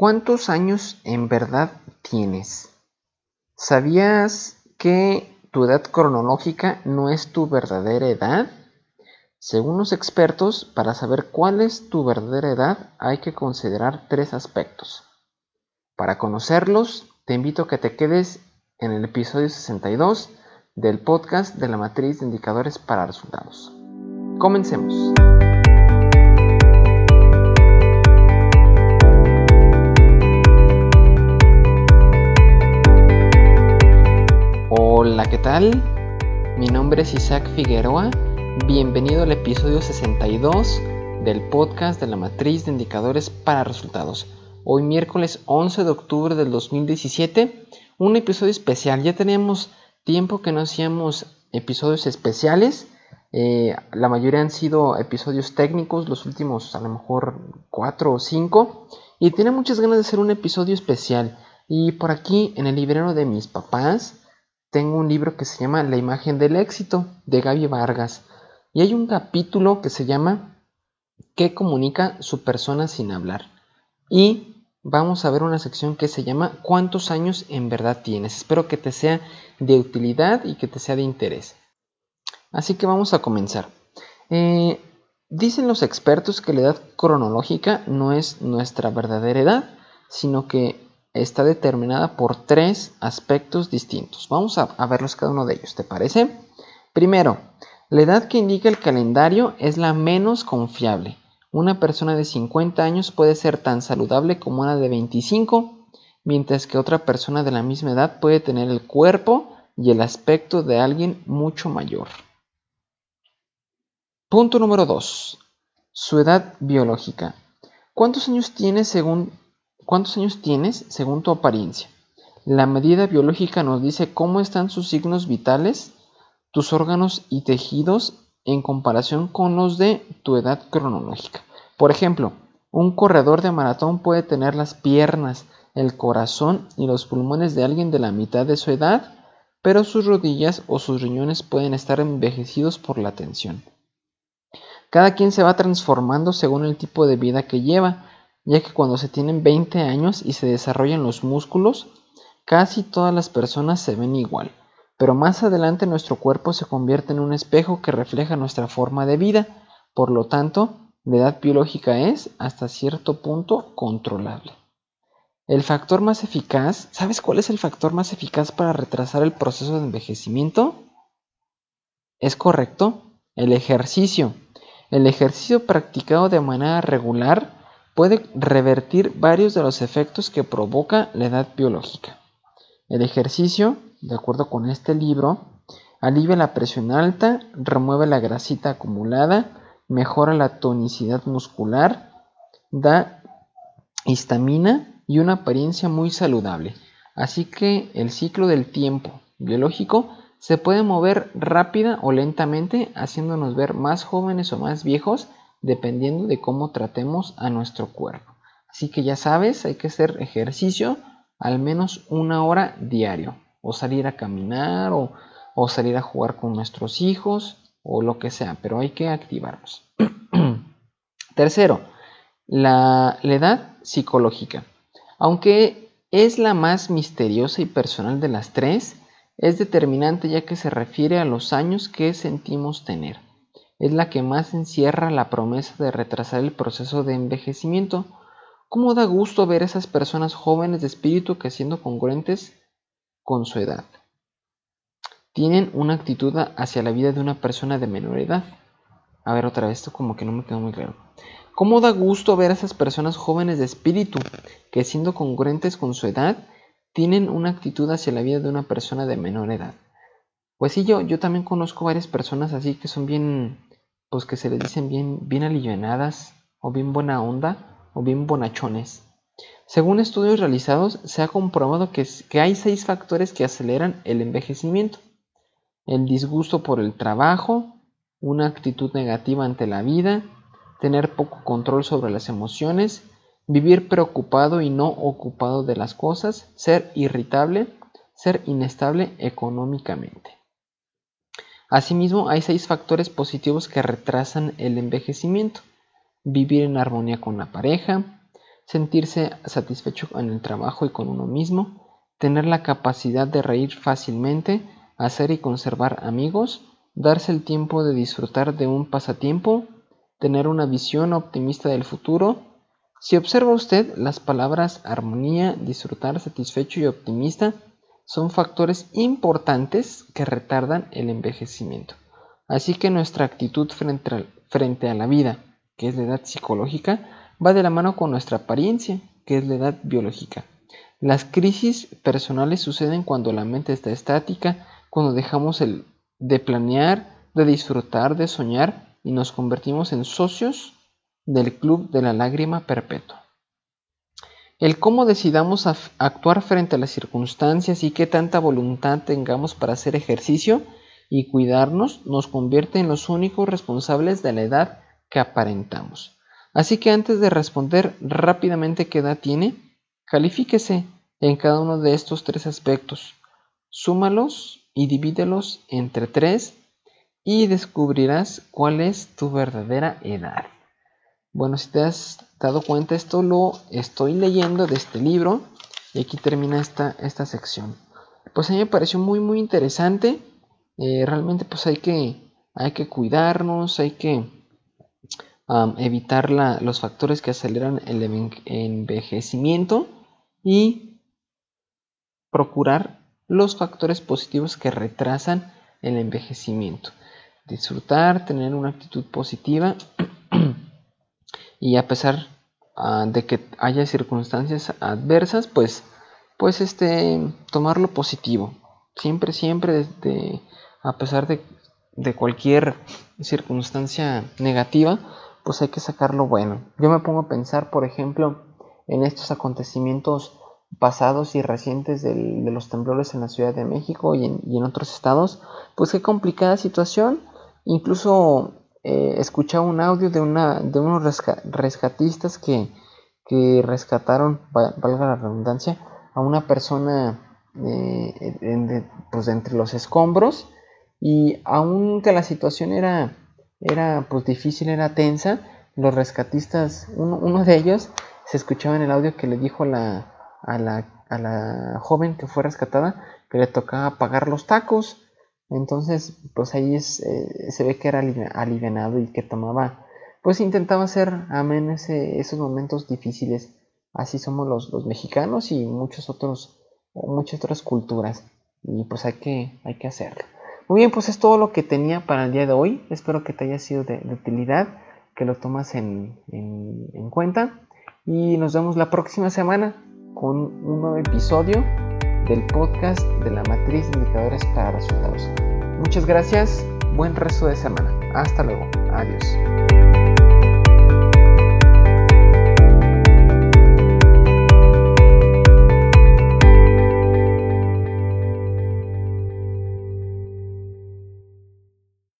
¿Cuántos años en verdad tienes? ¿Sabías que tu edad cronológica no es tu verdadera edad? Según los expertos, para saber cuál es tu verdadera edad hay que considerar tres aspectos. Para conocerlos, te invito a que te quedes en el episodio 62 del podcast de la matriz de indicadores para resultados. Comencemos. Mi nombre es Isaac Figueroa. Bienvenido al episodio 62 del podcast de la matriz de indicadores para resultados. Hoy miércoles 11 de octubre del 2017, un episodio especial. Ya teníamos tiempo que no hacíamos episodios especiales. Eh, la mayoría han sido episodios técnicos, los últimos a lo mejor 4 o 5. Y tiene muchas ganas de hacer un episodio especial. Y por aquí en el librero de mis papás tengo un libro que se llama La imagen del éxito de Gaby Vargas. Y hay un capítulo que se llama ¿Qué comunica su persona sin hablar? Y vamos a ver una sección que se llama ¿Cuántos años en verdad tienes? Espero que te sea de utilidad y que te sea de interés. Así que vamos a comenzar. Eh, dicen los expertos que la edad cronológica no es nuestra verdadera edad, sino que está determinada por tres aspectos distintos. Vamos a, verlos cada uno de ellos, ¿te parece? Primero, la edad que indica el calendario es la menos confiable. Una persona de 50 años puede ser tan saludable como una de 25, mientras que otra persona de la misma edad puede tener el cuerpo y el aspecto de alguien mucho mayor. Punto número 2. Su edad biológica. ¿Cuántos años tiene según ¿Cuántos años tienes según tu apariencia? La medida biológica nos dice cómo están sus signos vitales, tus órganos y tejidos en comparación con los de tu edad cronológica. Por ejemplo, un corredor de maratón puede tener las piernas, el corazón y los pulmones de alguien de la mitad de su edad, pero sus rodillas o sus riñones pueden estar envejecidos por la tensión. Cada quien se va transformando según el tipo de vida que lleva, ya que cuando se tienen 20 años y se desarrollan los músculos, casi todas las personas se ven igual, pero más adelante nuestro cuerpo se convierte en un espejo que refleja nuestra forma de vida, por lo tanto, la edad biológica es, hasta cierto punto, controlable. El factor más eficaz, ¿sabes cuál es el factor más eficaz para retrasar el proceso de envejecimiento? Es correcto, el ejercicio. El ejercicio practicado de manera regular puede revertir varios de los efectos que provoca la edad biológica. El ejercicio, de acuerdo con este libro, alivia la presión alta, remueve la grasita acumulada, mejora la tonicidad muscular, da histamina y una apariencia muy saludable. Así que el ciclo del tiempo biológico se puede mover rápida o lentamente, haciéndonos ver más jóvenes o más viejos dependiendo de cómo tratemos a nuestro cuerpo. Así que ya sabes, hay que hacer ejercicio al menos una hora diario, o salir a caminar, o, salir a jugar con nuestros hijos, o lo que sea, pero hay que activarnos. Tercero, la, la edad psicológica. Aunque es la más misteriosa y personal de las tres, es determinante ya que se refiere a los años que sentimos tener es la que más encierra la promesa de retrasar el proceso de envejecimiento. ¿Cómo da gusto ver a esas personas jóvenes de espíritu que siendo congruentes con su edad? Tienen una actitud hacia la vida de una persona de menor edad. A ver otra vez, esto como que no me quedó muy claro. ¿Cómo da gusto ver a esas personas jóvenes de espíritu que siendo congruentes con su edad tienen una actitud hacia la vida de una persona de menor edad? Pues sí, yo, yo también conozco varias personas así que son bien pues que se les dicen bien, bien alivianadas o bien buena onda o bien bonachones. Según estudios realizados, se ha comprobado que, que hay seis factores que aceleran el envejecimiento. El disgusto por el trabajo, una actitud negativa ante la vida, tener poco control sobre las emociones, vivir preocupado y no ocupado de las cosas, ser irritable, ser inestable económicamente. Asimismo, hay seis factores positivos que retrasan el envejecimiento. Vivir en armonía con la pareja, sentirse satisfecho en el trabajo y con uno mismo, tener la capacidad de reír fácilmente, hacer y conservar amigos, darse el tiempo de disfrutar de un pasatiempo, tener una visión optimista del futuro. Si observa usted, las palabras armonía, disfrutar, satisfecho y optimista son factores importantes que retardan el envejecimiento. Así que nuestra actitud frente a, la vida, que es la edad psicológica, va de la mano con nuestra apariencia, que es la edad biológica. Las crisis personales suceden cuando la mente está estática, cuando dejamos de planear, de disfrutar, de soñar y nos convertimos en socios del club de la lágrima perpetua. El cómo decidamos actuar frente a las circunstancias y qué tanta voluntad tengamos para hacer ejercicio y cuidarnos nos convierte en los únicos responsables de la edad que aparentamos. Así que antes de responder rápidamente qué edad tiene, califíquese en cada uno de estos tres aspectos. Súmalos y divídelos entre tres y descubrirás cuál es tu verdadera edad. Bueno, si te has dado cuenta, esto lo estoy leyendo de este libro y aquí termina esta, esta sección. Pues a mí me pareció muy muy interesante. Eh, realmente pues hay que, hay que cuidarnos, hay que evitar los factores que aceleran el envejecimiento y procurar los factores positivos que retrasan el envejecimiento disfrutar, tener una actitud positiva y a pesar ah, de que haya circunstancias adversas, pues, pues este, tomarlo positivo. Siempre, siempre, a pesar de, de cualquier circunstancia negativa, pues hay que sacar lo bueno. Yo me pongo a pensar, por ejemplo, en estos acontecimientos pasados y recientes de los temblores en la Ciudad de México y en, y en otros estados, pues qué complicada situación Incluso eh, escuchaba un audio de, una, de unos rescatistas que, que rescataron, valga la redundancia, a una persona eh, pues, entre los escombros y aunque la situación era, pues, difícil, era tensa, los rescatistas, uno, uno, de ellos se escuchaba en el audio que le dijo a la, a la joven que fue rescatada que le tocaba pagar los tacos entonces, pues ahí eh, se ve que era alivianado y que tomaba, pues intentaba hacer amén ese, esos momentos difíciles. Así somos los, mexicanos y muchos otros, muchas otras culturas. Y pues hay que, hacerlo. Muy bien, pues es todo lo que tenía para el día de hoy. Espero que te haya sido de, utilidad, que lo tomas en, en cuenta. Y nos vemos la próxima semana con un nuevo episodio del podcast de la matriz de indicadores para resultados. Muchas gracias, buen resto de semana. Hasta luego, adiós.